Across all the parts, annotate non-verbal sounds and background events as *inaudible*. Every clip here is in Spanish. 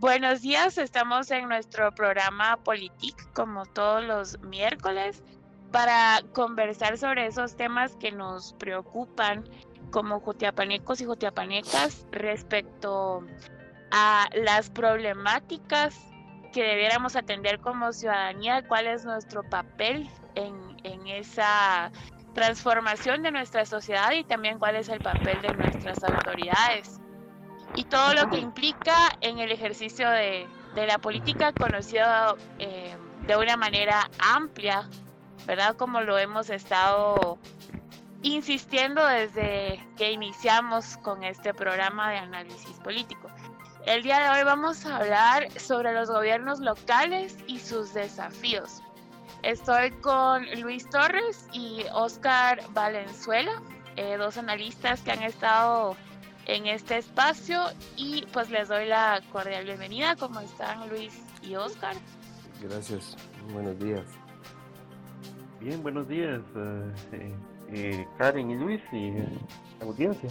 Buenos días, estamos en nuestro programa Politic como todos los miércoles para conversar sobre esos temas que nos preocupan como jutiapanecos y jutiapanecas respecto a las problemáticas que debiéramos atender como ciudadanía, cuál es nuestro papel en, en esa transformación de nuestra sociedad y también cuál es el papel de nuestras autoridades y todo lo que implica en el ejercicio de, la política conocido eh, de una manera amplia, ¿verdad? Como lo hemos estado insistiendo desde que iniciamos con este programa de análisis político. El día de hoy vamos a hablar sobre los gobiernos locales y sus desafíos. Estoy con Luis Torres y Oscar Valenzuela, eh, dos analistas que han estado en este espacio y pues les doy la cordial bienvenida. ¿Cómo están Luis y Oscar? Gracias, buenos días. Bien, buenos días eh, eh, Karen y Luis y la eh, audiencia.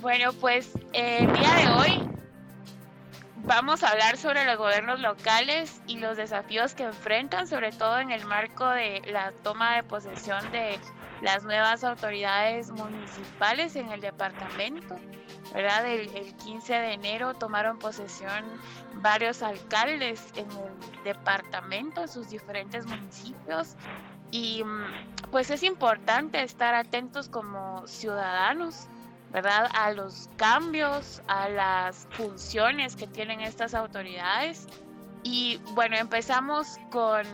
Bueno, pues el día de hoy vamos a hablar sobre los gobiernos locales y los desafíos que enfrentan, sobre todo en el marco de la toma de posesión de las nuevas autoridades municipales en el departamento. ¿verdad? El, 15 de enero tomaron posesión varios alcaldes en el departamento, en sus diferentes municipios. Y mm, pues es importante estar atentos como ciudadanos, ¿verdad? A los cambios, a las funciones que tienen estas autoridades. Y bueno, empezamos con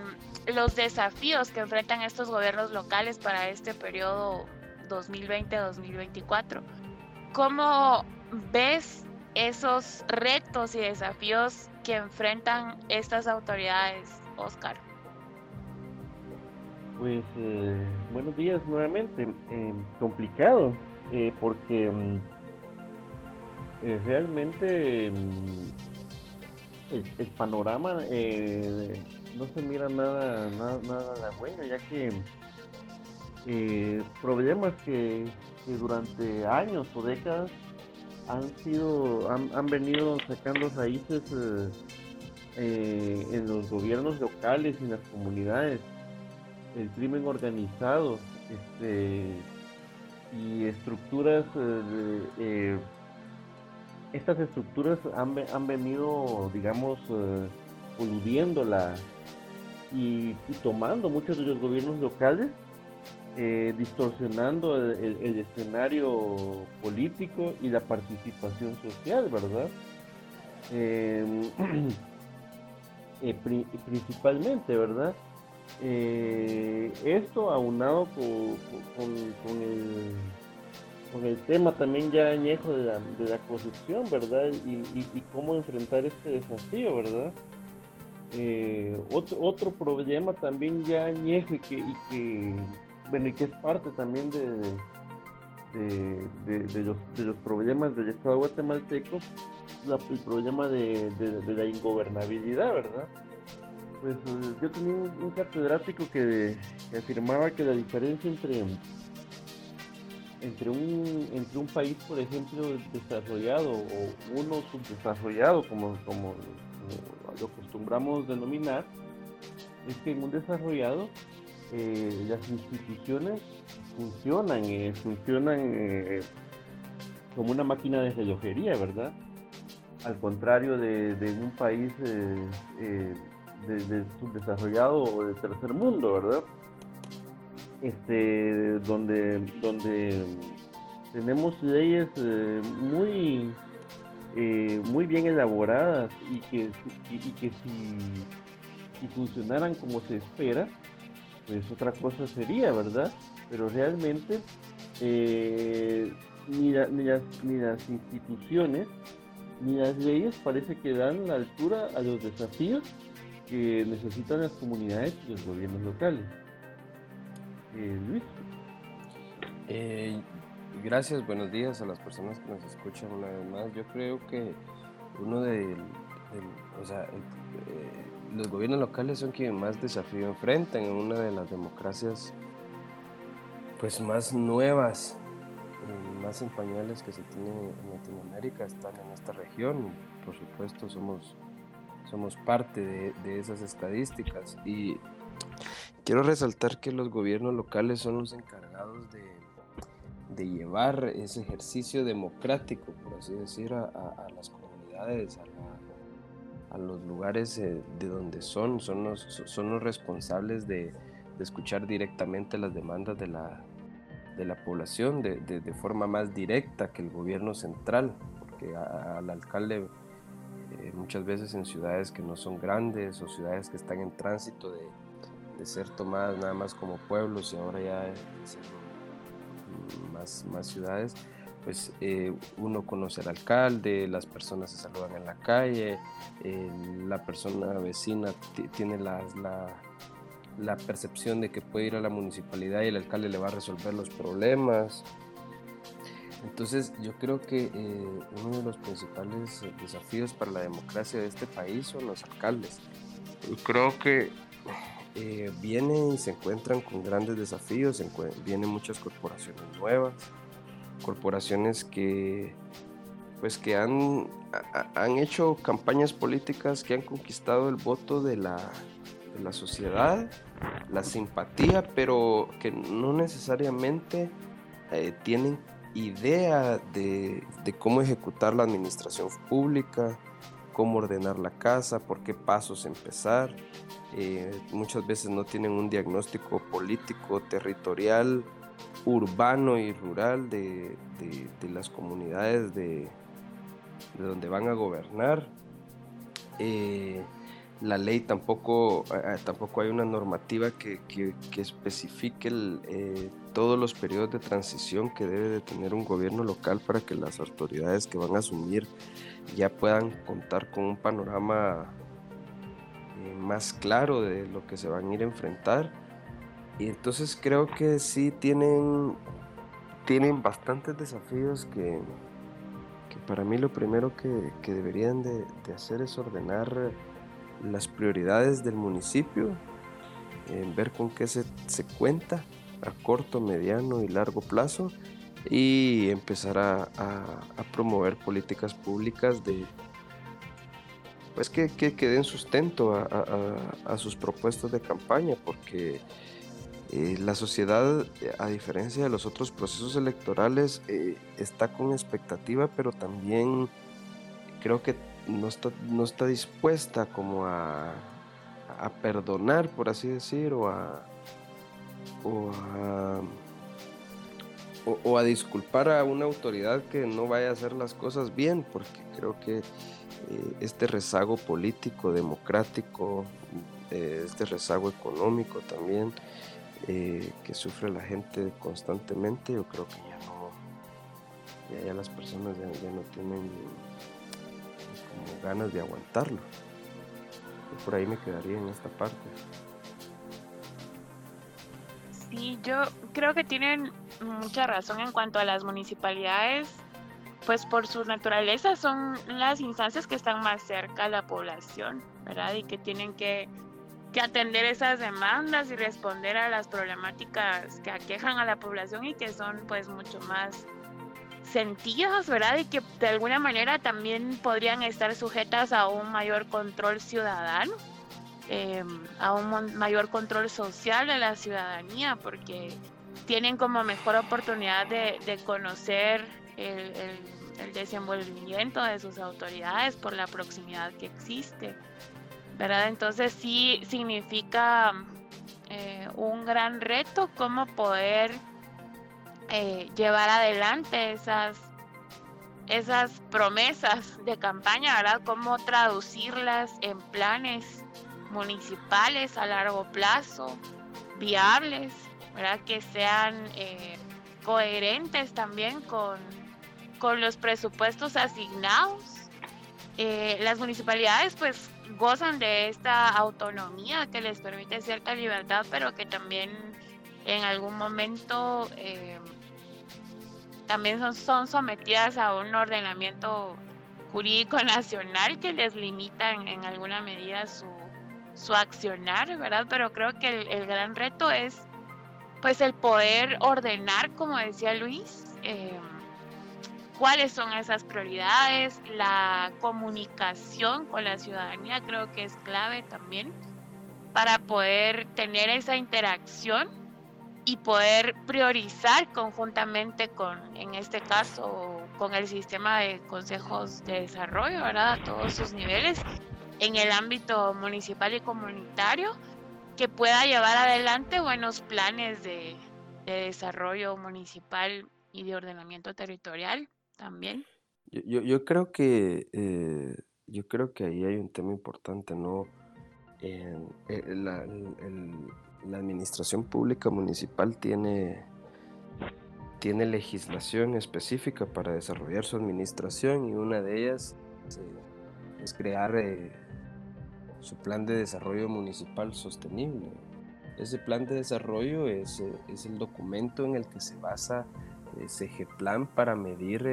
los desafíos que enfrentan estos gobiernos locales para este periodo 2020-2024. ¿Cómo ves esos retos y desafíos que enfrentan estas autoridades, Oscar? Pues eh, buenos días nuevamente. Eh, complicado, eh, porque mm, realmente mm, el, panorama no se mira nada, nada, nada bueno, ya que eh, problemas que, durante años o décadas han sido, han, venido sacando raíces eh, eh, en los gobiernos locales y en las comunidades, el crimen organizado, este y estructuras estas estructuras han, han venido digamos coludiendo la, y, tomando muchos de los gobiernos locales, eh, distorsionando el, escenario político y la participación social, ¿verdad? Em, *clears throat* eh, principalmente, ¿verdad? Eh, esto aunado con, con, el, con, el, tema también ya añejo de la, de la corrupción, ¿verdad? Y, y cómo enfrentar este desafío, ¿verdad? Eh, otro, otro problema también ya añejo que, y que, bueno, y que es parte también de, de, los, de los problemas del Estado guatemalteco, el problema de, la ingobernabilidad, ¿verdad? Pues eh, yo tenía un, catedrático que, afirmaba que la diferencia entre entre un entre un país por ejemplo desarrollado o uno subdesarrollado como como lo acostumbramos denominar, es que en un desarrollado eh, las instituciones funcionan, eh, funcionan eh, como una máquina de relojería, ¿verdad? Al contrario de, un país de, subdesarrollado o de tercer mundo, ¿verdad? Este, donde, donde tenemos leyes muy eh, muy bien elaboradas y que, y, que si, funcionaran como se espera, pues otra cosa sería, ¿verdad? Pero realmente eh, ni, las, ni las instituciones ni las leyes parece que dan la altura a los desafíos que necesitan las comunidades y los gobiernos locales. Eh, Luis. Gracias, buenos días a las personas que nos escuchan una vez más. Yo creo que uno de, o sea, eh, los gobiernos locales son quienes más desafío enfrentan en una de las democracias pues más nuevas, más en pañales que se tiene en Latinoamérica están en esta región por supuesto somos, somos parte de, de esas estadísticas y quiero resaltar que los gobiernos locales son los encargados de, de llevar ese ejercicio democrático, por así decir, a, a, las comunidades, a, a los lugares eh, de donde son, son los, son los responsables de, de escuchar directamente las demandas de la, de la población de, de, forma más directa que el gobierno central, porque al alcalde eh, muchas veces en ciudades que no son grandes o ciudades que están en tránsito de, de ser tomadas nada más como pueblos y ahora ya más, más ciudades, pues eh, uno conoce al alcalde, las personas se saludan en la calle, eh, la persona vecina tiene la, la percepción de que puede ir a la municipalidad y el alcalde le va a resolver los problemas. Entonces yo creo que eh, uno de los principales desafíos para la democracia de este país son los alcaldes. Creo que eh, vienen y se encuentran con grandes desafíos, vienen muchas corporaciones nuevas, corporaciones que pues que han, han hecho campañas políticas que han conquistado el voto de la, de la sociedad la simpatía, pero que no necesariamente eh, tienen idea de, cómo ejecutar la administración pública, cómo ordenar la casa, por qué pasos empezar. Eh, muchas veces no tienen un diagnóstico político, territorial, urbano y rural de, las comunidades de, donde van a gobernar. Eh, la ley tampoco, eh, tampoco hay una normativa que, especifique eh, todos los periodos de transición que debe de tener un gobierno local para que las autoridades que van a asumir ya puedan contar con un panorama más claro de lo que se van a ir a enfrentar. Y entonces creo que sí tienen, tienen bastantes desafíos que, para mí lo primero que, deberían de hacer es ordenar las prioridades del municipio, en ver con qué se, se, cuenta a corto, mediano y largo plazo y empezar a, promover políticas públicas de pues que, que, den sustento a, a, sus propuestas de campaña porque eh, la sociedad a diferencia de los otros procesos electorales eh, está con expectativa pero también creo que no está, no está dispuesta como a, a perdonar, por así decir, o a, o a, o, a disculpar a una autoridad que no vaya a hacer las cosas bien, porque creo que eh, este rezago político, democrático, eh, este rezago económico también, eh, que sufre la gente constantemente, yo creo que ya no, ya, las personas ya no tienen ganas de aguantarlo. por ahí me quedaría en esta parte. Sí, yo creo que tienen mucha razón en cuanto a las municipalidades, pues por su naturaleza son las instancias que están más cerca a la población, ¿verdad? Y que tienen que, que atender esas demandas y responder a las problemáticas que aquejan a la población y que son pues mucho más sentidos, ¿verdad? Y que de alguna manera también podrían estar sujetas a un mayor control ciudadano, em, a un mayor control social de la ciudadanía, porque tienen como mejor oportunidad de, conocer el, desenvolvimiento de sus autoridades por la proximidad que existe, ¿verdad? Entonces sí significa eh, un gran reto cómo poder eh, llevar adelante esas, esas promesas de campaña, ¿verdad? Cómo traducirlas en planes municipales a largo plazo, viables, Que sean eh, coherentes también con, con los presupuestos asignados. Eh, las municipalidades pues gozan de esta autonomía que les permite cierta libertad, pero que también en algún momento eh, también son, son sometidas a un ordenamiento jurídico *laughs* nacional que les limita en, alguna medida su, su, accionar, ¿verdad? Pero creo que el, gran reto es pues el poder ordenar, como decía Luis, eh, cuáles son esas prioridades, la comunicación con la ciudadanía creo que es clave también para poder tener esa interacción y poder priorizar conjuntamente con, en este caso, con el sistema de consejos de desarrollo, ¿verdad? A todos sus niveles, en el ámbito municipal y comunitario, que pueda llevar adelante buenos planes de, desarrollo municipal y de ordenamiento territorial también. Yo, yo, creo que eh, yo creo que ahí hay un tema importante, ¿no? Eh, la, la administración pública municipal tiene, tiene legislación específica para desarrollar su administración y una de ellas eh, es crear eh, su plan de desarrollo municipal sostenible. Ese plan de desarrollo es, eh, es el documento en el que se basa ese plan para medir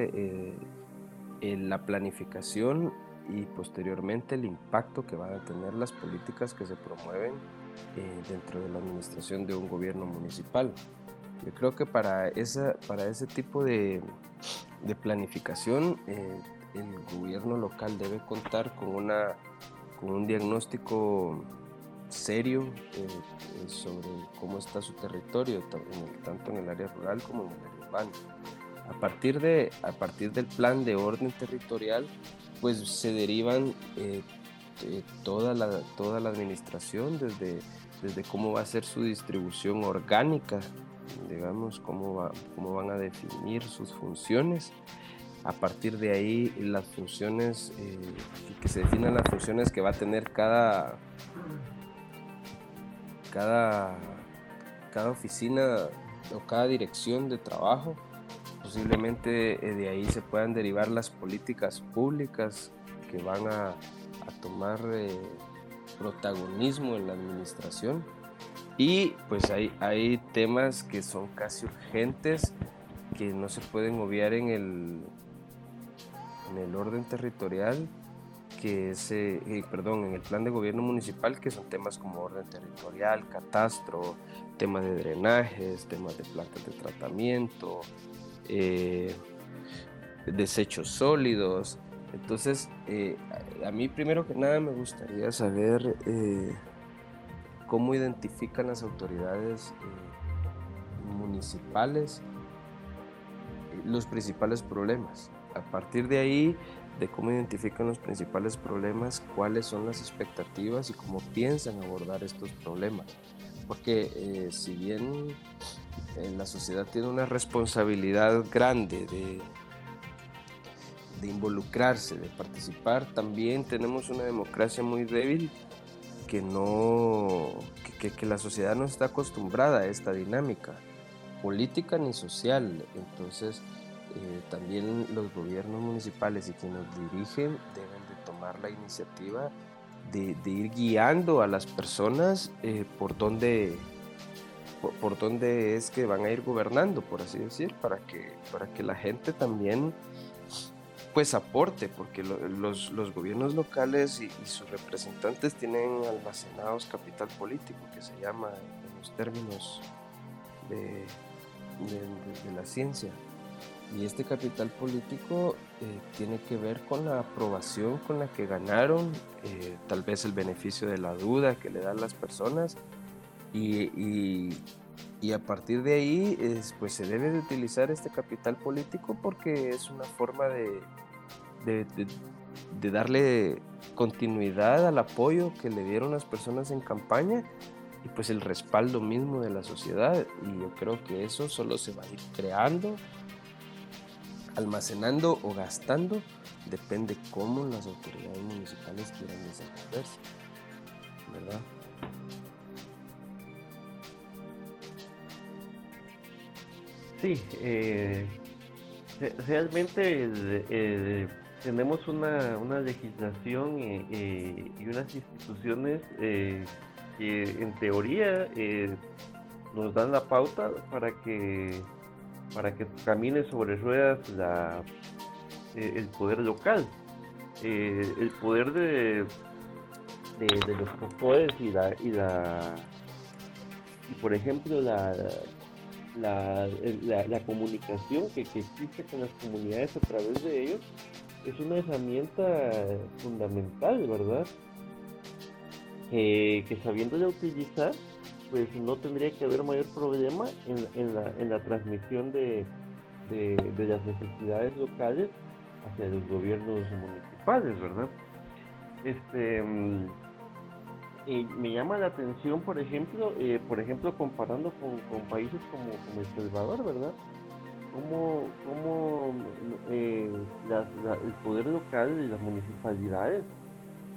la planificación y posteriormente el impacto que van a tener las políticas que se promueven eh, dentro de la administración de un gobierno municipal. Yo creo que para, esa, para ese tipo de, de planificación eh, el gobierno local debe contar con, una, con un diagnóstico serio eh, sobre cómo está su territorio, tanto en el área rural como en el área urbana. A partir, de, a partir del plan de orden territorial, pues se derivan toda, la, toda la administración, desde, desde cómo va a ser su distribución orgánica, digamos, cómo, va, cómo van a definir sus funciones. A partir de ahí, las funciones, eh, que se definan las funciones que va a tener cada, cada, cada oficina o cada dirección de trabajo. Posiblemente eh, de ahí se puedan derivar las políticas públicas que van a, tomar eh, protagonismo en la administración. Y pues hay, hay temas que son casi urgentes que no se pueden obviar en el, en el orden territorial, que es, eh, eh, perdón, en el plan de gobierno municipal, que son temas como orden territorial, catastro, tema de drenajes, temas de plantas de tratamiento, desechos sólidos, entonces, eh, a mí primero que nada me gustaría saber eh, cómo identifican las autoridades eh, municipales los principales problemas. A partir de ahí, de cómo identifican los principales problemas, cuáles son las expectativas y cómo piensan abordar estos problemas. Porque si bien la sociedad tiene una responsabilidad grande de de involucrarse, de participar, también tenemos una democracia muy débil que no que, que, la sociedad no está acostumbrada a esta dinámica política ni social. Entonces, eh, también los gobiernos municipales y quienes dirigen deben de tomar la iniciativa de, ir guiando a las personas eh, por dónde por, dónde es que van a ir gobernando, por así decir, para que, para que la gente también pues aporte, porque los, los, gobiernos locales y, sus representantes tienen almacenados capital político, que se llama en los términos de, de, la ciencia. Y este capital político eh, tiene que ver con la aprobación con la que ganaron, eh, tal vez el beneficio de la duda que le dan las personas, y, y, y a partir de ahí es, pues se debe de utilizar este capital político porque es una forma de, de, darle continuidad al apoyo que le dieron las personas en campaña y pues el respaldo mismo de la sociedad. Y yo creo que eso solo se va a ir creando, almacenando o gastando, depende cómo las autoridades municipales quieran desenvolverse. ¿Verdad? Sí, eh, realmente tenemos una, legislación eh, eh, y unas instituciones eh, que en teoría nos dan la pauta para que para que camine sobre ruedas la, el poder local el poder de, los populares y la y la y por ejemplo la la, la, comunicación que, que, existe con las comunidades a través de ellos es una herramienta fundamental, ¿verdad? que sabiendo ya utilizar, pues no tendría que haber mayor problema en, en, la, en la, transmisión de, de, las necesidades locales hacia los gobiernos municipales, ¿verdad? Este, mm, me llama la atención, por ejemplo, eh, por ejemplo, comparando con, con países como, como, El Salvador, ¿verdad? Cómo, cómo eh, el poder local y las municipalidades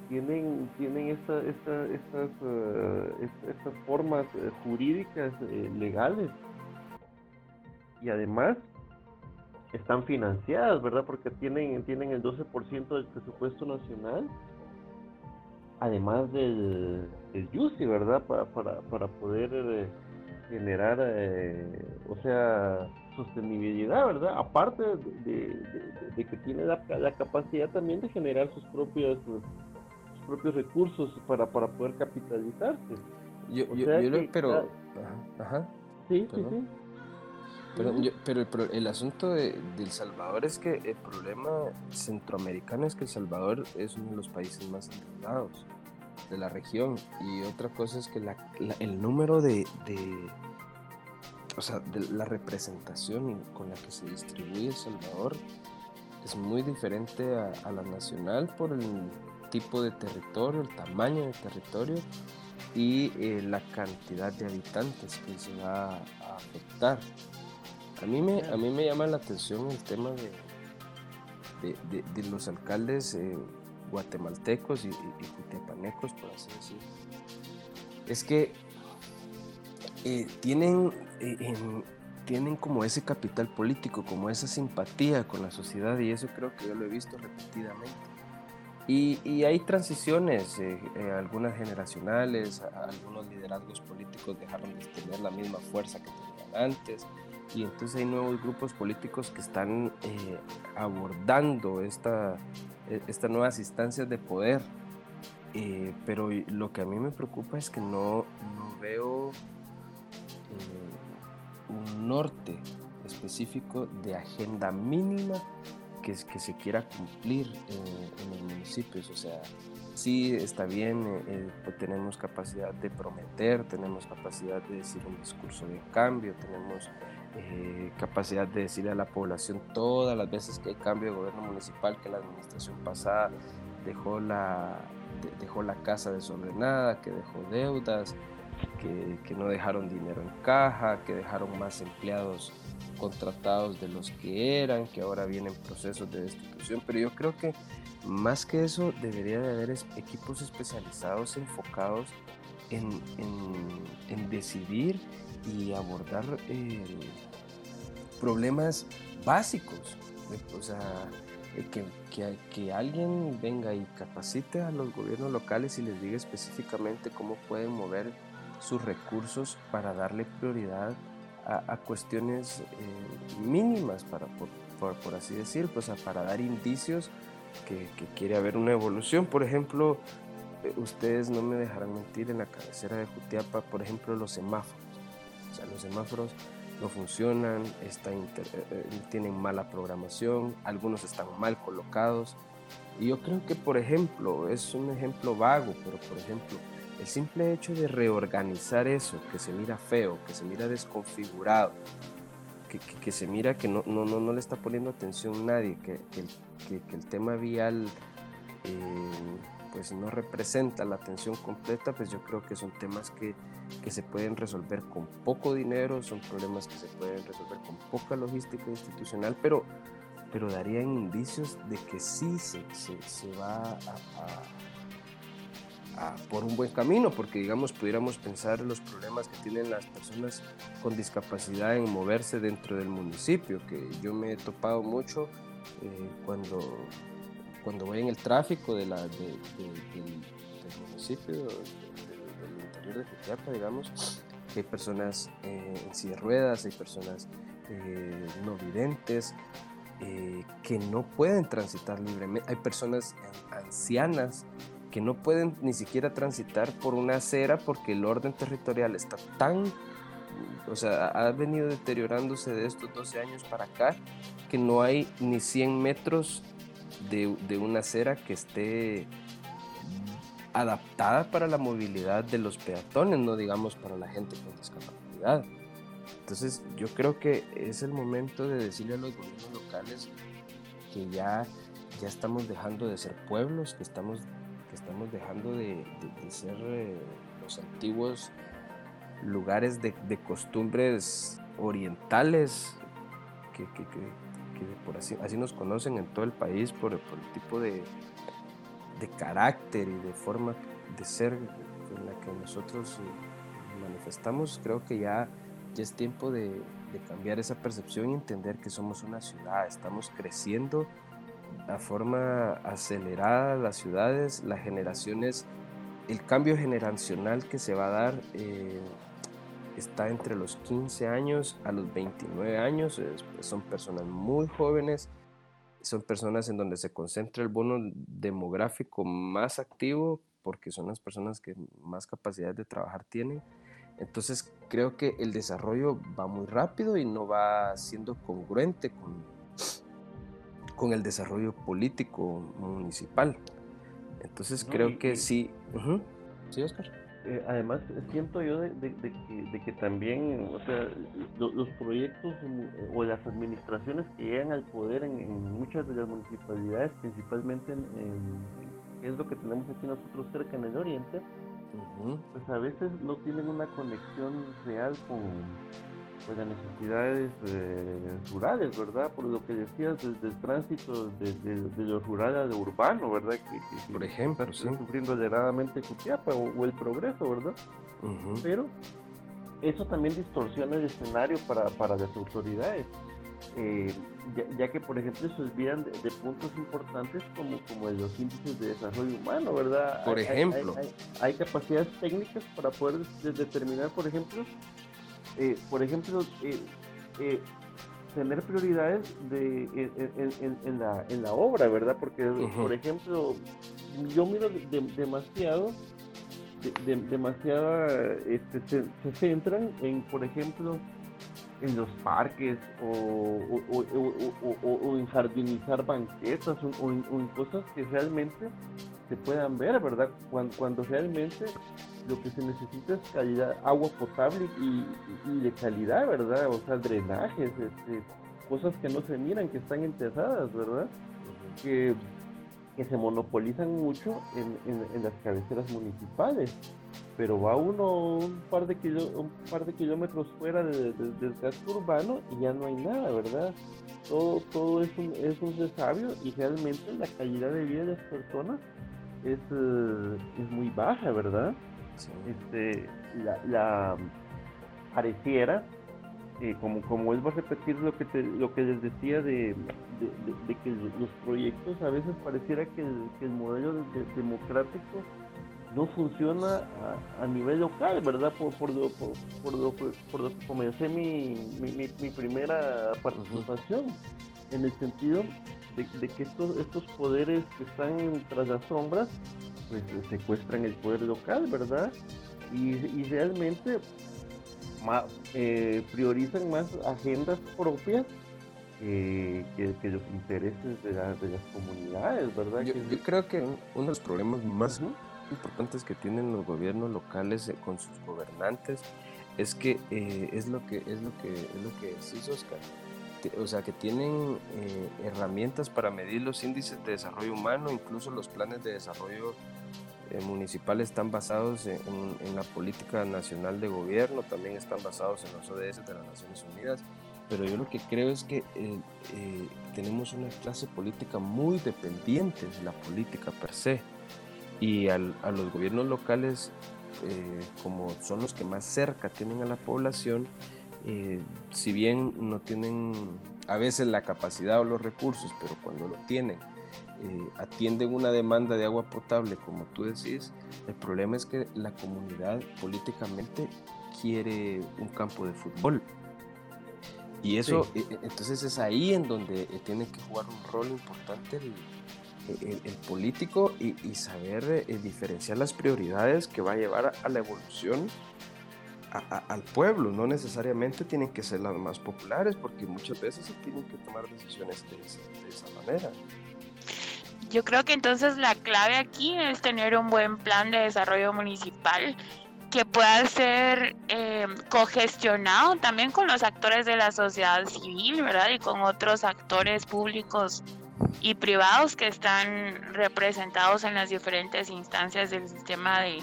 tienen tienen esta, esta, estas uh, estas formas eh, jurídicas legales y además están financiadas, ¿verdad? Porque tienen tienen el 12% del presupuesto nacional además del, del UCI, ¿verdad? Para, para, para poder eh, generar, eh, o sea, sostenibilidad, ¿verdad? Aparte de, de, que tiene la, la, capacidad también de generar sus propios, sus propios recursos para, para poder capitalizarse. Yo, yo, yo pero... Ajá, Sí, sí, sí. Pero, pero el, el, asunto de, El Salvador es que el problema centroamericano es que El Salvador es uno de los países más endeudados de la región. Y otra cosa es que la, el número de, de, o sea, de la representación con la que se distribuye El Salvador es muy diferente a, a la nacional por el tipo de territorio, el tamaño del territorio y eh, la cantidad de habitantes que se va a afectar. A mí me, a mí me llama la atención el tema de, de, los alcaldes eh, guatemaltecos y, y, por así decirlo. Es que eh, tienen, tienen como ese capital político, como esa simpatía con la sociedad y eso creo que yo lo he visto repetidamente. Y, hay transiciones, algunas generacionales, algunos liderazgos políticos dejaron de tener la misma fuerza que tenían antes y entonces hay nuevos grupos políticos que están eh, abordando esta, e, estas nuevas instancias de poder. Eh, pero lo que a mí me preocupa es que no, no veo eh, un norte específico de agenda mínima que, que se quiera cumplir en, los municipios. O sea, sí está bien, pues tenemos capacidad de prometer, tenemos capacidad de decir un discurso de cambio, tenemos eh, capacidad de decirle a la población todas las veces que hay cambio de gobierno municipal que la administración pasada dejó la, dejó la casa desordenada, que dejó deudas, que, que, no dejaron dinero en caja, que dejaron más empleados contratados de los que eran, que ahora vienen procesos de destitución. Pero yo creo que más que eso debería de haber equipos especializados enfocados en, en, en decidir y abordar eh, problemas básicos. O sea, eh, que, que, que, alguien venga y capacite a los gobiernos locales y les diga específicamente cómo pueden mover sus recursos para darle prioridad a, a cuestiones eh, mínimas, para, por, por, así decir, pues, para dar indicios que, que, quiere haber una evolución. Por ejemplo, ustedes no me dejarán mentir, en la cabecera de Jutiapa, por ejemplo, los semáforos o sea, los semáforos no funcionan, está eh, eh, tienen mala programación, algunos están mal colocados. Y yo creo que, por ejemplo, es un ejemplo vago, pero por ejemplo, el simple hecho de reorganizar eso, que se mira feo, que se mira desconfigurado, que, que, se mira que no, no, no, no, le está poniendo atención nadie, que, que el tema vial eh, pues no representa la atención completa, pues yo creo que son temas que, que se pueden resolver con poco dinero, son problemas que se pueden resolver con poca logística institucional, pero, pero darían indicios de que sí se, se, va a, a por un buen camino, porque digamos pudiéramos pensar en los problemas que tienen las personas con discapacidad en moverse dentro del municipio, que yo me he topado mucho eh, cuando cuando voy en el tráfico de la, del municipio, del, interior de Jutiapa, digamos, hay personas eh, en silla de ruedas, hay personas eh, no videntes, eh, que no pueden transitar libremente, hay personas ancianas que no pueden ni siquiera transitar por una acera porque el orden territorial está tan o sea, ha venido deteriorándose de estos 12 años para acá, que no hay ni 100 metros de, de una acera que esté adaptada para la movilidad de los peatones, no digamos para la gente con discapacidad. Entonces yo creo que es el momento de decirle a los gobiernos locales que ya, ya estamos dejando de ser pueblos, que estamos, estamos dejando de, ser eh, los antiguos lugares de, costumbres orientales que, por así, así nos conocen en todo el país por, el tipo de, de carácter y de forma de ser en la que nosotros eh, manifestamos, creo que ya, ya es tiempo de, cambiar esa percepción y entender que somos una ciudad, estamos creciendo a forma acelerada las ciudades, las generaciones, el cambio generacional que se va a dar eh, está entre los 15 años a los 29 años, son personas muy jóvenes son personas en donde se concentra el bono demográfico más activo porque son las personas que más capacidad de trabajar tienen. Entonces creo que el desarrollo va muy rápido y no va siendo congruente con, con el desarrollo político municipal. Entonces creo que sí. Sí, Oscar. Eh, además, siento yo de, que, también, o sea, los proyectos o las administraciones que llegan al poder en, muchas de las municipalidades, principalmente en, es lo que tenemos aquí nosotros cerca en el oriente, pues a veces no tienen una conexión real con, pues, las necesidades eh, rurales, ¿verdad? Por lo que decías del, tránsito de, lo rural a lo urbano, ¿verdad? Que, Por ejemplo, está sufriendo aceleradamente Cutiapa o, el progreso, ¿verdad? Pero eso también distorsiona el escenario para, para las autoridades. Eh, ya, que por ejemplo se olvidan de, puntos importantes como, como los índices de desarrollo humano, ¿verdad? Por ejemplo. hay, capacidades técnicas para poder determinar, por ejemplo, eh, por ejemplo, eh, eh, tener prioridades de, en, la, en la obra, ¿verdad? Porque, por ejemplo, yo miro demasiado, demasiado, este, se, centran en, por ejemplo, en los parques o, o, en jardinizar banquetas o, en, cosas que realmente se puedan ver, ¿verdad? Cuando, cuando realmente lo que se necesita es calidad, agua potable y, de calidad, ¿verdad? O sea, drenajes, este, cosas que no se miran, que están enterradas, ¿verdad? Que, se monopolizan mucho en, las cabeceras municipales. Pero va uno un par de, un par de kilómetros fuera del casco urbano y ya no hay nada, ¿verdad? Todo, todo es, un, es un resabio y realmente la calidad de vida de las personas es, eh, es muy baja, ¿verdad? Este, la, pareciera, eh, como, como vuelvo a repetir lo que, lo que les decía de, que los proyectos a veces pareciera que el, modelo democrático no funciona a, nivel local, ¿verdad? Por, por, lo, por, lo, por que comencé mi, mi, primera participación, en el sentido de, que estos, estos poderes que están tras las sombras pues secuestran el poder local, ¿verdad? Y, realmente eh, priorizan más agendas propias que, los intereses de, las comunidades, ¿verdad? Yo, creo que uno de los problemas más importantes que tienen los gobiernos locales eh, con sus gobernantes es que eh, es lo que es lo que es lo que decís Oscar o sea que tienen herramientas para medir los índices de desarrollo humano incluso los planes de desarrollo eh, municipales están basados en, la política nacional de gobierno, también están basados en los ODS de las Naciones Unidas, pero yo lo que creo es que eh, eh, tenemos una clase política muy dependiente de la política per se y a los gobiernos locales, como son los que más cerca tienen a la población, si bien no tienen a veces la capacidad o los recursos, pero cuando lo tienen, eh, atienden una demanda de agua potable, como tú decís, el problema es que la comunidad políticamente quiere un campo de fútbol. Y eso, e, e, entonces es ahí en donde eh, tiene que jugar un rol importante el, político y, saber eh, diferenciar las prioridades que va a llevar a, la evolución al pueblo, no necesariamente tienen que ser las más populares, porque muchas veces se tienen que tomar decisiones de, esa manera. Yo creo que entonces la clave aquí es tener un buen plan de desarrollo municipal que pueda ser eh, cogestionado también con los actores de la sociedad civil, ¿verdad? Y con otros actores públicos y privados que están representados en las diferentes instancias del sistema de,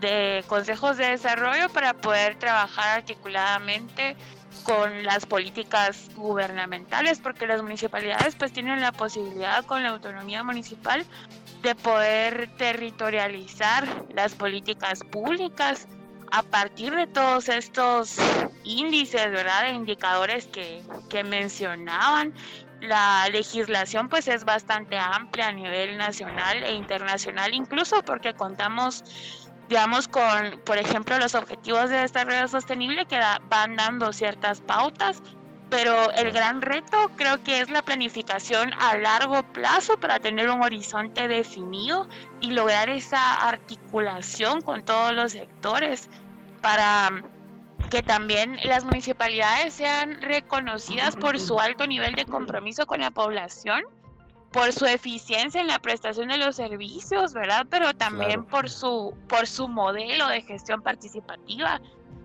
de consejos de desarrollo para poder trabajar articuladamente con las políticas gubernamentales, porque las municipalidades pues tienen la posibilidad con la autonomía municipal de poder territorializar las políticas públicas a partir de todos estos índices, ¿verdad? De indicadores que, que mencionaban. La legislación pues es bastante amplia a nivel nacional e internacional, incluso porque contamos digamos, con, por ejemplo, los objetivos de desarrollo sostenible que van dando ciertas pautas, pero el gran reto creo que es la planificación a largo plazo para tener un horizonte definido y lograr esa articulación con todos los sectores para que también las municipalidades sean reconocidas por su alto nivel de compromiso con la población por su eficiencia en la prestación de los servicios, ¿verdad? Pero también por su por su modelo de gestión participativa,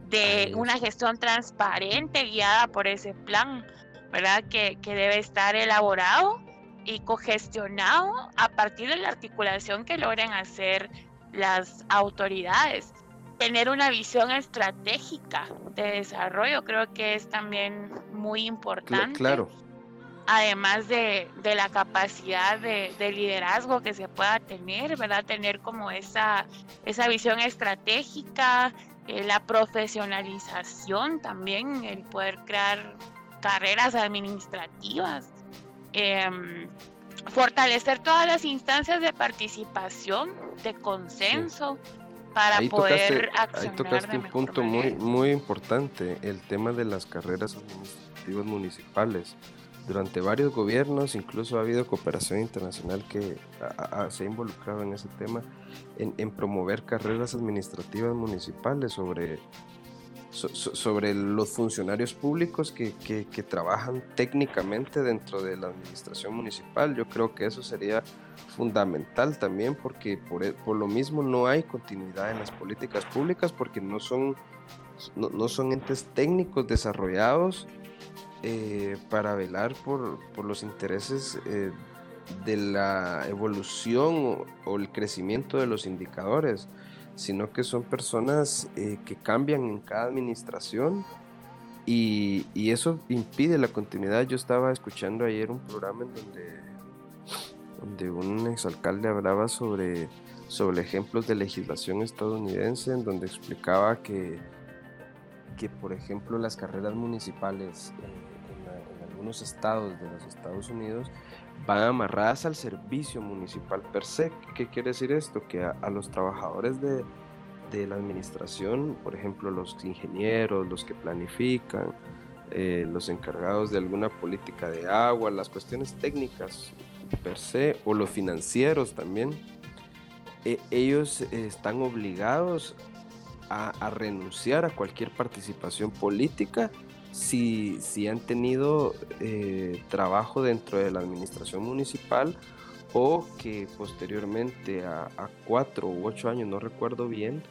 de una gestión transparente guiada por ese plan, ¿verdad? Que, que debe estar elaborado y cogestionado a partir de la articulación que logren hacer las autoridades. Tener una visión estratégica de desarrollo creo que es también muy importante. Claro además de, la capacidad de, liderazgo que se pueda tener, ¿verdad? Tener como esa, esa visión estratégica, eh, la profesionalización también, el poder crear carreras administrativas, em, fortalecer todas las instancias de participación, de consenso. Para poder tocaste, ahí tocaste un punto muy, muy importante, el tema de las carreras administrativas municipales durante varios gobiernos, incluso ha habido cooperación internacional que se ha involucrado en ese tema, en, promover carreras administrativas municipales sobre, sobre los funcionarios públicos que, que, trabajan técnicamente dentro de la administración municipal. Yo creo que eso sería fundamental también porque por, e, por lo mismo no hay continuidad en las políticas públicas porque no son, no, no son entes técnicos desarrollados eh, para velar por, los intereses eh, de la evolución o, el crecimiento de los indicadores, sino que son personas eh, que cambian en cada administración y, eso impide la continuidad. Yo estaba escuchando ayer un programa en donde, donde un exalcalde hablaba sobre, sobre ejemplos de legislación estadounidense, en donde explicaba que, que por ejemplo, las carreras municipales algunos estados de los Estados Unidos van amarradas al servicio municipal per se. ¿Qué quiere decir esto? Que a, los trabajadores de, de, la administración, por ejemplo, los ingenieros, los que planifican, eh, los encargados de alguna política de agua, las cuestiones técnicas per se, o los financieros también, e, ellos están obligados a, a renunciar a cualquier participación política si, si han tenido eh, trabajo dentro de la administración municipal o que posteriormente a, cuatro u ocho años, no recuerdo bien,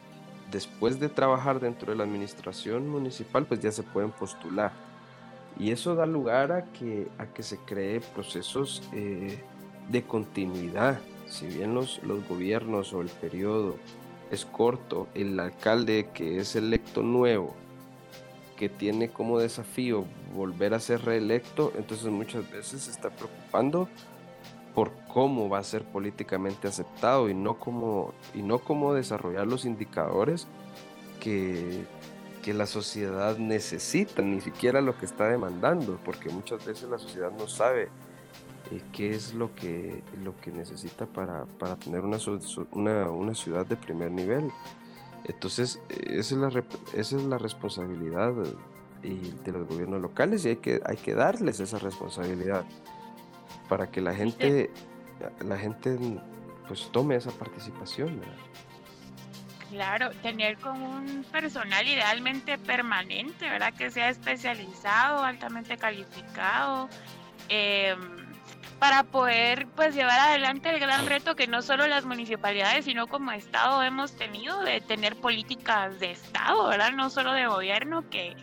después de trabajar dentro de la administración municipal, pues ya se pueden postular. Y eso da lugar a que, a que se cree procesos eh, de continuidad. Si bien los, los gobiernos o el periodo es corto, el alcalde que es electo nuevo que tiene como desafío volver a ser reelecto, entonces muchas veces se está preocupando por cómo va a ser políticamente aceptado y no cómo, y no cómo desarrollar los indicadores que, que la sociedad necesita, ni siquiera lo que está demandando, porque muchas veces la sociedad no sabe eh, qué es lo que, lo que necesita para, para tener una, una, una ciudad de primer nivel. Entonces, esa es la, esa es la responsabilidad de los gobiernos locales y hay que, hay que darles esa responsabilidad para que la gente, la gente pues tome esa participación. Claro, tener con un personal idealmente permanente, ¿verdad? Que sea especializado, altamente calificado, em, para poder pues llevar adelante el gran reto que no solo las municipalidades, sino como Estado hemos tenido de tener políticas de Estado, ¿verdad? No solo de gobierno que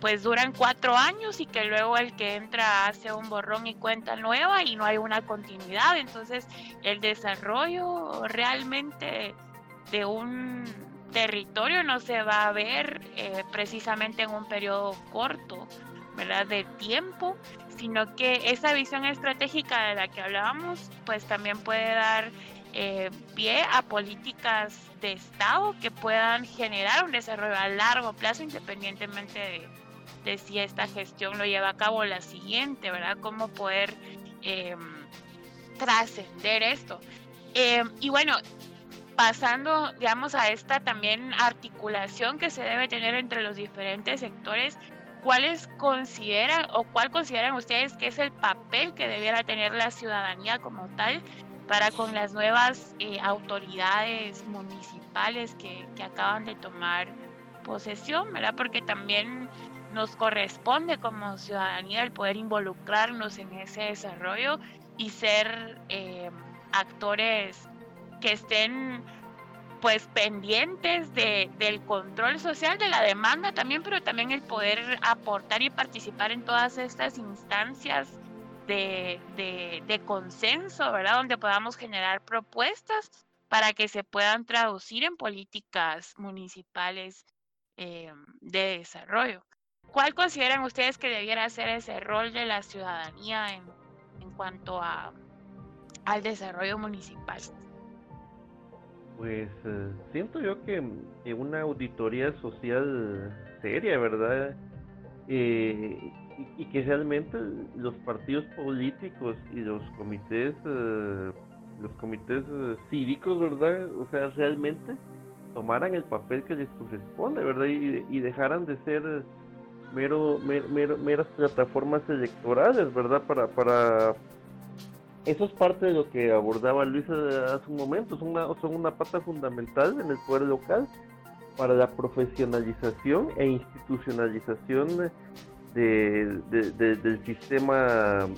pues duran cuatro años y que luego el que entra hace un borrón y cuenta nueva y no hay una continuidad. Entonces el desarrollo realmente de un territorio no se va a ver eh, precisamente en un periodo corto, ¿verdad? De tiempo, sino que esa visión estratégica de la que hablábamos, pues también puede dar eh, pie a políticas de Estado que puedan generar un desarrollo a largo plazo, independientemente de, si esta gestión lo lleva a cabo la siguiente, ¿verdad? Cómo poder em, trascender esto. Em, y bueno, pasando, digamos, a esta también articulación que se debe tener entre los diferentes sectores, ¿cuáles consideran o cuál consideran ustedes que es el papel que debiera tener la ciudadanía como tal para con las nuevas eh, autoridades municipales que, que acaban de tomar posesión, ¿verdad? Porque también nos corresponde como ciudadanía el poder involucrarnos en ese desarrollo y ser eh, actores que estén pues pendientes de, del control social de la demanda también, pero también el poder aportar y participar en todas estas instancias de, de, consenso, ¿verdad? Donde podamos generar propuestas para que se puedan traducir en políticas municipales eh, de desarrollo. ¿Cuál consideran ustedes que debiera ser ese rol de la ciudadanía en, en cuanto a, al desarrollo municipal? Pues eh, siento yo que una auditoría social seria, ¿verdad? Eh, y, que realmente los partidos políticos y los comités, eh, los comités cívicos, ¿verdad? O sea, realmente tomaran el papel que les corresponde, ¿verdad? Y, dejaran de ser mero, meras plataformas electorales, ¿verdad? Para, para eso es parte de lo que abordaba Luis hace un momento, son una, son una pata fundamental en el poder local para la profesionalización e institucionalización de, del sistema,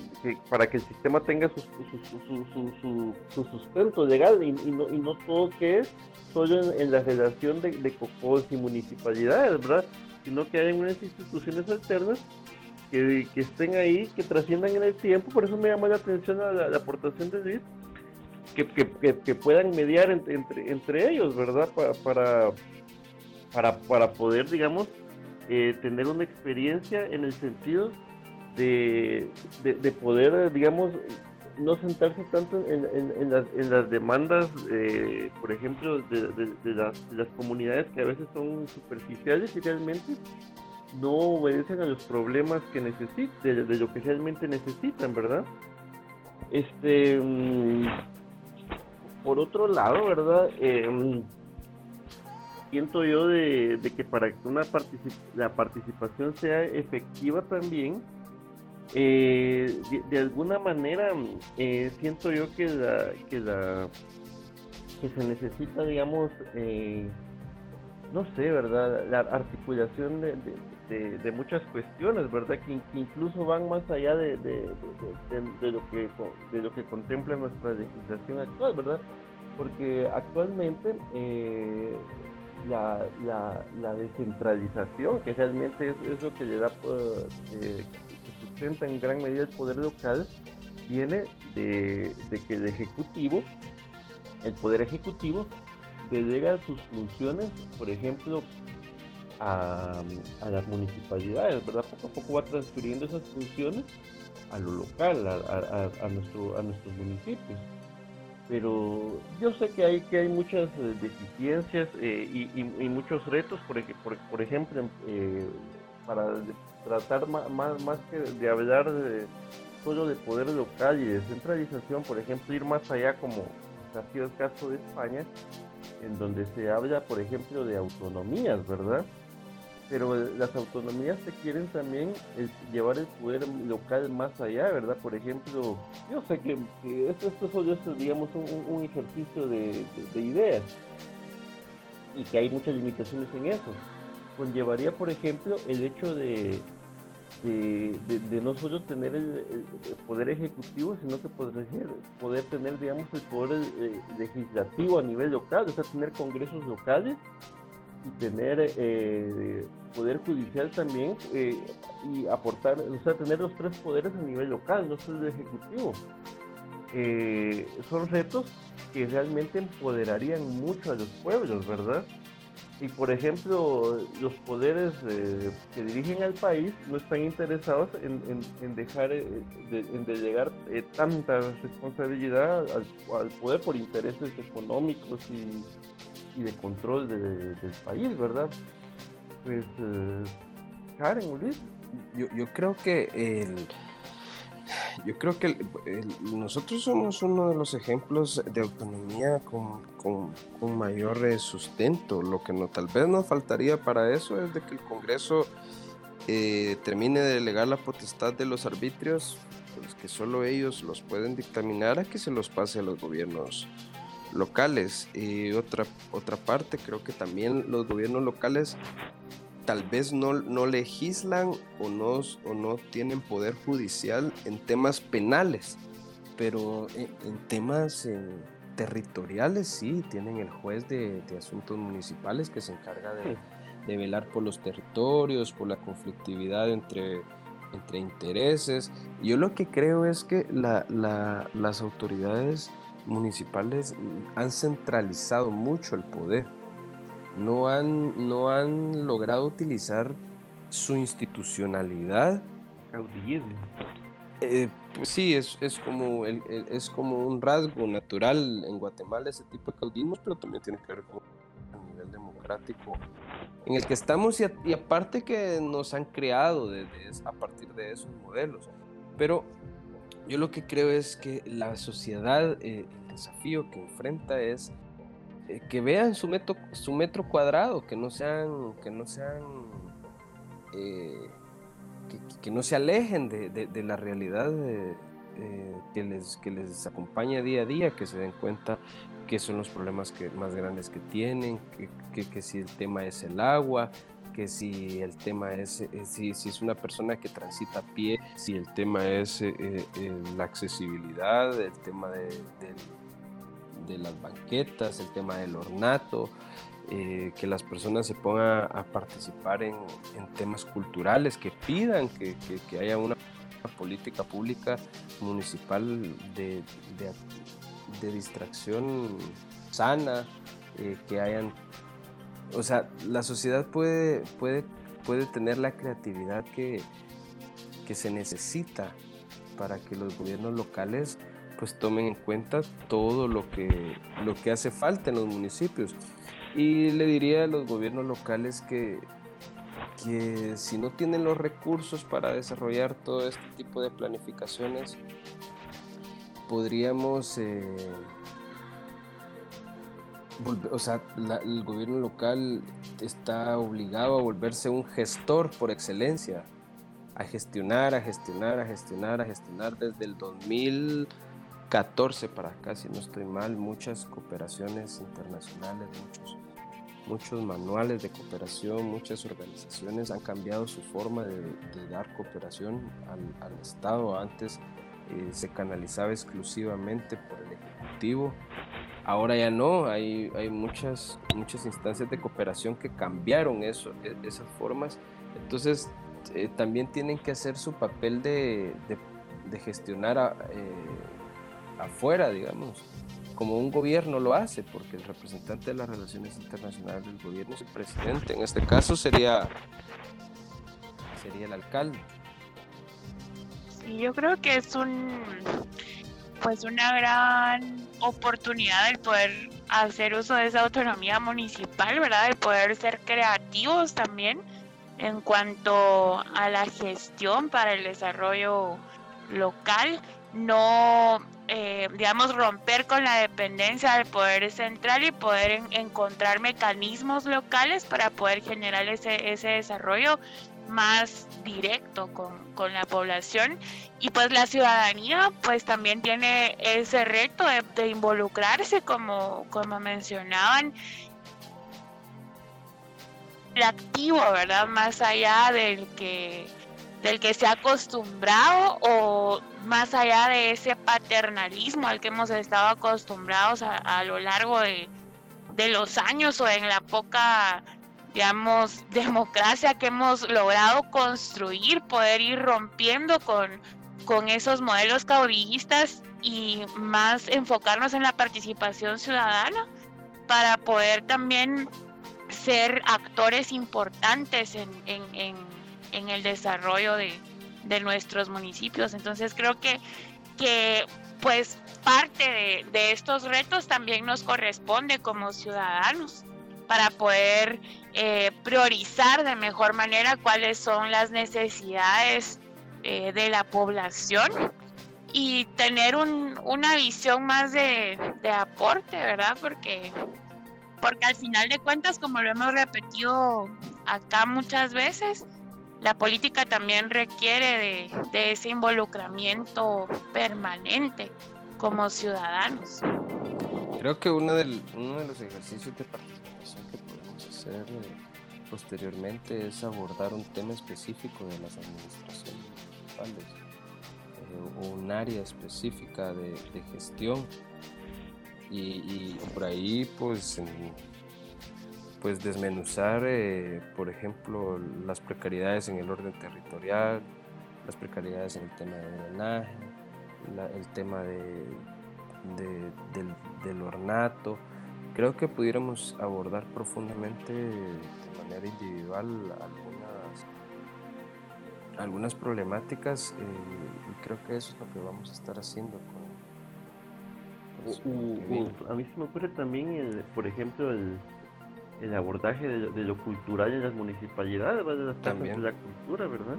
para que el sistema tenga su, su, su, sustento legal y, no, y no todo que es solo en, la relación de, de cocos y municipalidades, ¿verdad? Sino que hay unas instituciones alternas que, estén ahí, que trasciendan en el tiempo, por eso me llama la atención la, aportación de Luis, que, que, puedan mediar entre, entre, ellos, ¿verdad? Para, para, para, poder, digamos, eh, tener una experiencia en el sentido de, de, poder, digamos, no sentarse tanto en, en, las, en las, demandas, eh, por ejemplo, de, las, de, las, comunidades que a veces son superficiales y realmente no obedecen a los problemas que necesiten, de, lo que realmente necesitan, ¿verdad? Este, mm, por otro lado, ¿verdad? Em, siento yo de, que para que una la participación sea efectiva también, eh, de, alguna manera eh, siento yo que la, que la que se necesita, digamos, eh, no sé, ¿verdad? La articulación de, de, muchas cuestiones, ¿verdad? Que, incluso van más allá de, lo que, de lo que contempla nuestra legislación actual, ¿verdad? Porque actualmente eh, la, la, descentralización, que realmente es, lo que le da, eh, sustenta en gran medida el poder local, viene de, de que el Ejecutivo, el Poder Ejecutivo, delega sus funciones, por ejemplo, a, las municipalidades, ¿verdad? Poco a poco va transfiriendo esas funciones a lo local, a, nuestro, a nuestros municipios. Pero yo sé que hay, que hay muchas eh, deficiencias eh, y, muchos retos, por, por, por ejemplo, eh, para tratar más, más que de hablar de, solo de poder local y de centralización, por ejemplo, ir más allá como ha sido el caso de España, en donde se habla, por ejemplo, de autonomías, ¿verdad? Pero las autonomías se quieren también llevar el poder local más allá, ¿verdad? Por ejemplo, yo sé que, esto, esto solo es, digamos, un, ejercicio de, ideas, y que hay muchas limitaciones en eso. Conllevaría, por ejemplo, el hecho de, de, no solo tener el, poder ejecutivo, sino que poder, poder tener, digamos, el poder eh, legislativo a nivel local, o sea, tener congresos locales y tener eh, poder judicial también eh, y aportar, o sea, tener los tres poderes a nivel local, no solo el ejecutivo. Eh, son retos que realmente empoderarían mucho a los pueblos, ¿verdad? Y por ejemplo, los poderes que dirigen al país no están interesados en, dejar, en delegar tanta responsabilidad al, al, poder por intereses económicos y y de control del país, ¿verdad? Pues, eh, Karen, Luis. Yo, yo creo que el, yo creo que nosotros somos uno de los ejemplos de autonomía con, con, con mayor eh, sustento. Lo que no, tal vez nos faltaría para eso es de que el Congreso eh, termine de delegar la potestad de los arbitrios, pues que solo ellos los pueden dictaminar a que se los pase a los gobiernos locales. Y otra, otra parte, creo que también los gobiernos locales tal vez no, no legislan o no, o no tienen poder judicial en temas penales, pero en, temas eh, territoriales sí, tienen el juez de, asuntos municipales que se encarga de, de, velar por los territorios, por la conflictividad entre, entre intereses. Yo lo que creo es que la, la, las autoridades municipales han centralizado mucho el poder. No han, no han logrado utilizar su institucionalidad. Eh, pues sí, es, es, como el, es como un rasgo natural en Guatemala ese tipo de caudillismo, pero también tiene que ver con el nivel democrático en el que estamos y, aparte que nos han creado a partir de esos modelos. Pero yo lo que creo es que la sociedad, eh, el desafío que enfrenta es eh, que vean su metro, su metro cuadrado, que no sean, que no sean, eh, que, no se alejen de, la realidad que, les, que les acompaña día a día, que se den cuenta que son los problemas que, más grandes que tienen, que, que si el tema es el agua, que si el tema es, eh, si, si, es una persona que transita a pie, si el tema es eh, eh, la accesibilidad, el tema de, de, las banquetas, el tema del ornato, que las personas se pongan a participar en, en temas culturales, que pidan que, que, haya una política pública municipal de, de distracción sana, que hayan o sea, la sociedad puede, puede, puede tener la creatividad que, que se necesita para que los gobiernos locales pues tomen en cuenta todo lo que, lo que hace falta en los municipios. Y le diría a los gobiernos locales que, que si no tienen los recursos para desarrollar todo este tipo de planificaciones, podríamos eh, o sea, el gobierno local está obligado a volverse un gestor por excelencia, a gestionar, a gestionar, a gestionar, a gestionar desde el 2014 para acá, si no estoy mal, muchas cooperaciones internacionales, muchos, muchos manuales de cooperación, muchas organizaciones han cambiado su forma de, dar cooperación al, al Estado. Antes eh, se canalizaba exclusivamente por el Ejecutivo Ahora ya no, hay, hay muchas, muchas instancias de cooperación que cambiaron eso, e, esas formas. Entonces, eh, también tienen que hacer su papel de, de, gestionar eh, afuera, digamos, como un gobierno lo hace, porque el representante de las relaciones internacionales del gobierno es el presidente. En este caso sería, sería el alcalde. Sí, yo creo que es un pues una gran oportunidad el poder hacer uso de esa autonomía municipal, ¿verdad? El poder ser creativos también en cuanto a la gestión para el desarrollo local, no, eh, digamos, romper con la dependencia del poder central y poder encontrar mecanismos locales para poder generar ese, ese desarrollo más directo con, con, la población y pues la ciudadanía pues también tiene ese reto de, involucrarse como, como mencionaban activo, ¿verdad? Más allá del que del que se ha acostumbrado o más allá de ese paternalismo al que hemos estado acostumbrados a, lo largo de, de, los años o en la poca, digamos, *laughs* democracia que hemos logrado construir, poder ir rompiendo con, con esos modelos caudillistas y más enfocarnos en la participación ciudadana para poder también ser actores importantes en, en, el desarrollo de, nuestros municipios. Entonces creo que, que pues parte de, estos retos también nos corresponde como ciudadanos para poder eh, priorizar de mejor manera cuáles son las necesidades eh, de la población y tener un, una visión más de, de aporte, ¿verdad? Porque porque al final de cuentas, como lo hemos repetido acá muchas veces, la política también requiere de, ese involucramiento permanente como ciudadanos. Creo que uno, del, uno de los ejercicios de participación que podemos hacer eh, posteriormente es abordar un tema específico de las administraciones municipales, eh, un área específica de gestión y, por ahí pues, pues desmenuzar, eh, por ejemplo, las precariedades en el orden territorial, las precariedades en el tema de drenaje, el tema de, del, ornato. Creo que pudiéramos abordar profundamente de manera individual algunas, algunas problemáticas eh, y creo que eso es lo que vamos a estar haciendo con a mí se me ocurre también, el, por ejemplo, el, el abordaje de, lo cultural en las municipalidades, de las de la cultura, ¿verdad?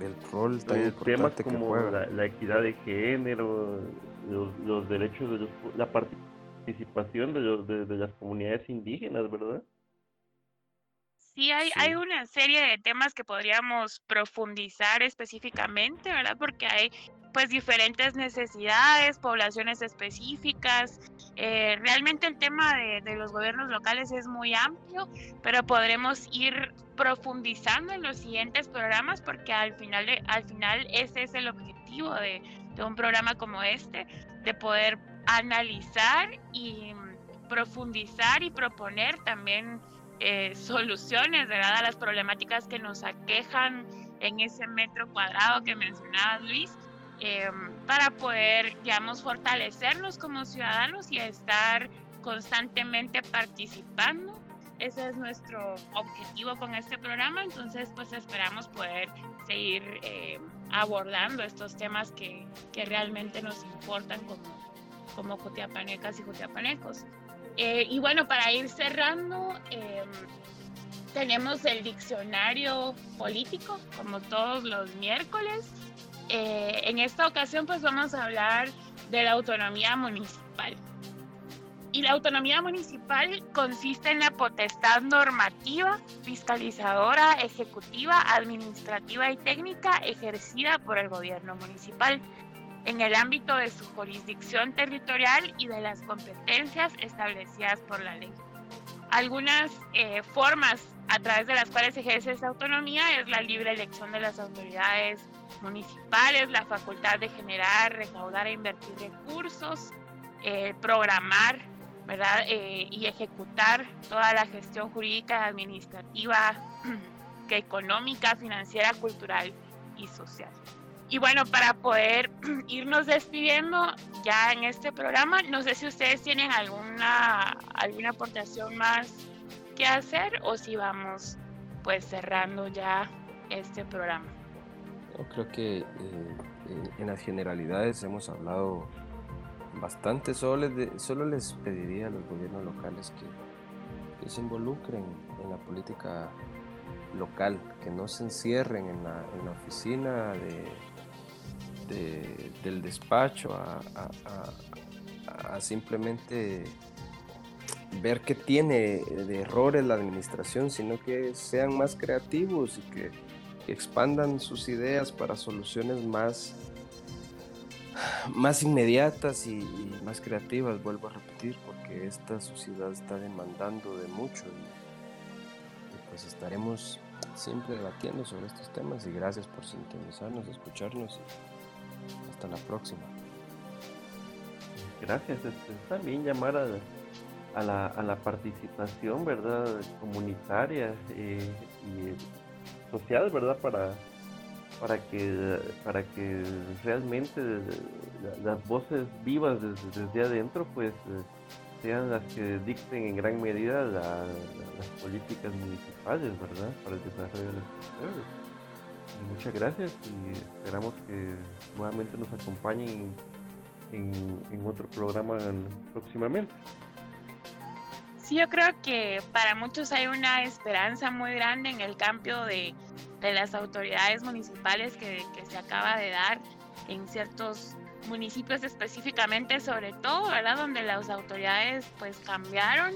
El rol tan temas como la, equidad de género, los, derechos de la participación de, los, de, las comunidades indígenas, ¿verdad? Sí, hay, hay una serie de temas que podríamos profundizar específicamente, ¿verdad? Porque hay pues diferentes necesidades, poblaciones específicas. Eh, realmente el tema de, los gobiernos locales es muy amplio, pero podremos ir profundizando en los siguientes programas porque al final, al final ese es el objetivo de, un programa como este, de poder analizar y profundizar y proponer también eh, soluciones a las problemáticas que nos aquejan en ese metro cuadrado que mencionaba Luis. Em, para poder, digamos, fortalecernos como ciudadanos y estar constantemente participando. Ese es nuestro objetivo con este programa, entonces pues esperamos poder seguir em, abordando estos temas que, que, realmente nos importan como, como jotiapanecas y jotiapanecos. Eh, y bueno, para ir cerrando, em, tenemos el diccionario político, como todos los miércoles. Eh, en esta ocasión pues vamos a hablar de la autonomía municipal. Y la autonomía municipal consiste en la potestad normativa, fiscalizadora, ejecutiva, administrativa y técnica ejercida por el gobierno municipal en el ámbito de su jurisdicción territorial y de las competencias establecidas por la ley. Algunas eh, formas a través de las cuales ejerce esa autonomía es la libre elección de las autoridades municipales, la facultad de generar, recaudar e invertir recursos, eh, programar, ¿verdad? Eh, y ejecutar toda la gestión jurídica, administrativa, *clears throat* que económica, financiera, cultural y social. Y bueno, para poder *clears throat* irnos despidiendo ya en este programa, no sé si ustedes tienen alguna, alguna aportación más que hacer o si vamos pues cerrando ya este programa. Yo creo que eh, en las generalidades hemos hablado bastante. Solo les, solo les pediría a los gobiernos locales que, se involucren en la política local, que no se encierren en la, oficina de, del despacho a, simplemente ver qué tiene de errores la administración, sino que sean más creativos y que expandan sus ideas para soluciones más, más inmediatas y, más creativas, vuelvo a repetir, porque esta sociedad está demandando de mucho pues estaremos siempre debatiendo sobre estos temas y gracias por sintonizarnos, escucharnos. hasta la próxima. Gracias. También llamar a, la, a la participación, ¿verdad? Comunitaria eh, y social, ¿verdad? Para, para, que, para que realmente las voces vivas desde, adentro, pues sean las que dicten en gran medida las políticas municipales, ¿verdad? Para el desarrollo de las Muchas gracias y esperamos que nuevamente nos acompañen en, otro programa próximamente. Sí, yo creo que para muchos hay una esperanza muy grande en el cambio de, de las autoridades municipales que, se acaba de dar en ciertos municipios específicamente, sobre todo, ¿verdad? Donde las autoridades pues cambiaron.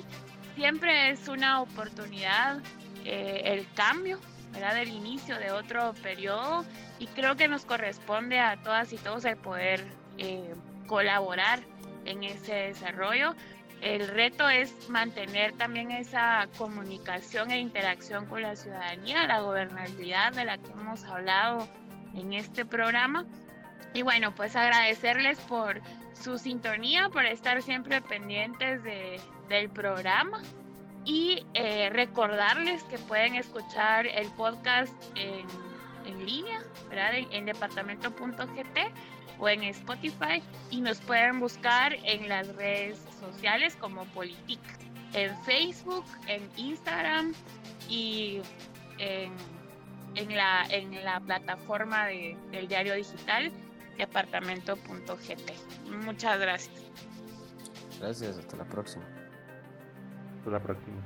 Siempre es una oportunidad eh, el cambio, ¿verdad? Del inicio de otro periodo y creo que nos corresponde a todas y todos el poder eh, colaborar en ese desarrollo. El reto es mantener también esa comunicación e interacción con la ciudadanía, la gobernabilidad de la que hemos hablado en este programa. Y bueno, pues agradecerles por su sintonía, por estar siempre pendientes de, del programa y eh, recordarles que pueden escuchar el podcast en, en línea, ¿verdad? En, en departamento.gt o en Spotify y nos pueden buscar en las redes sociales como Politic, en Facebook, en Instagram y en, en, la, en la plataforma de, del diario digital departamento.gt. Muchas gracias. Gracias, hasta la próxima. Hasta la próxima.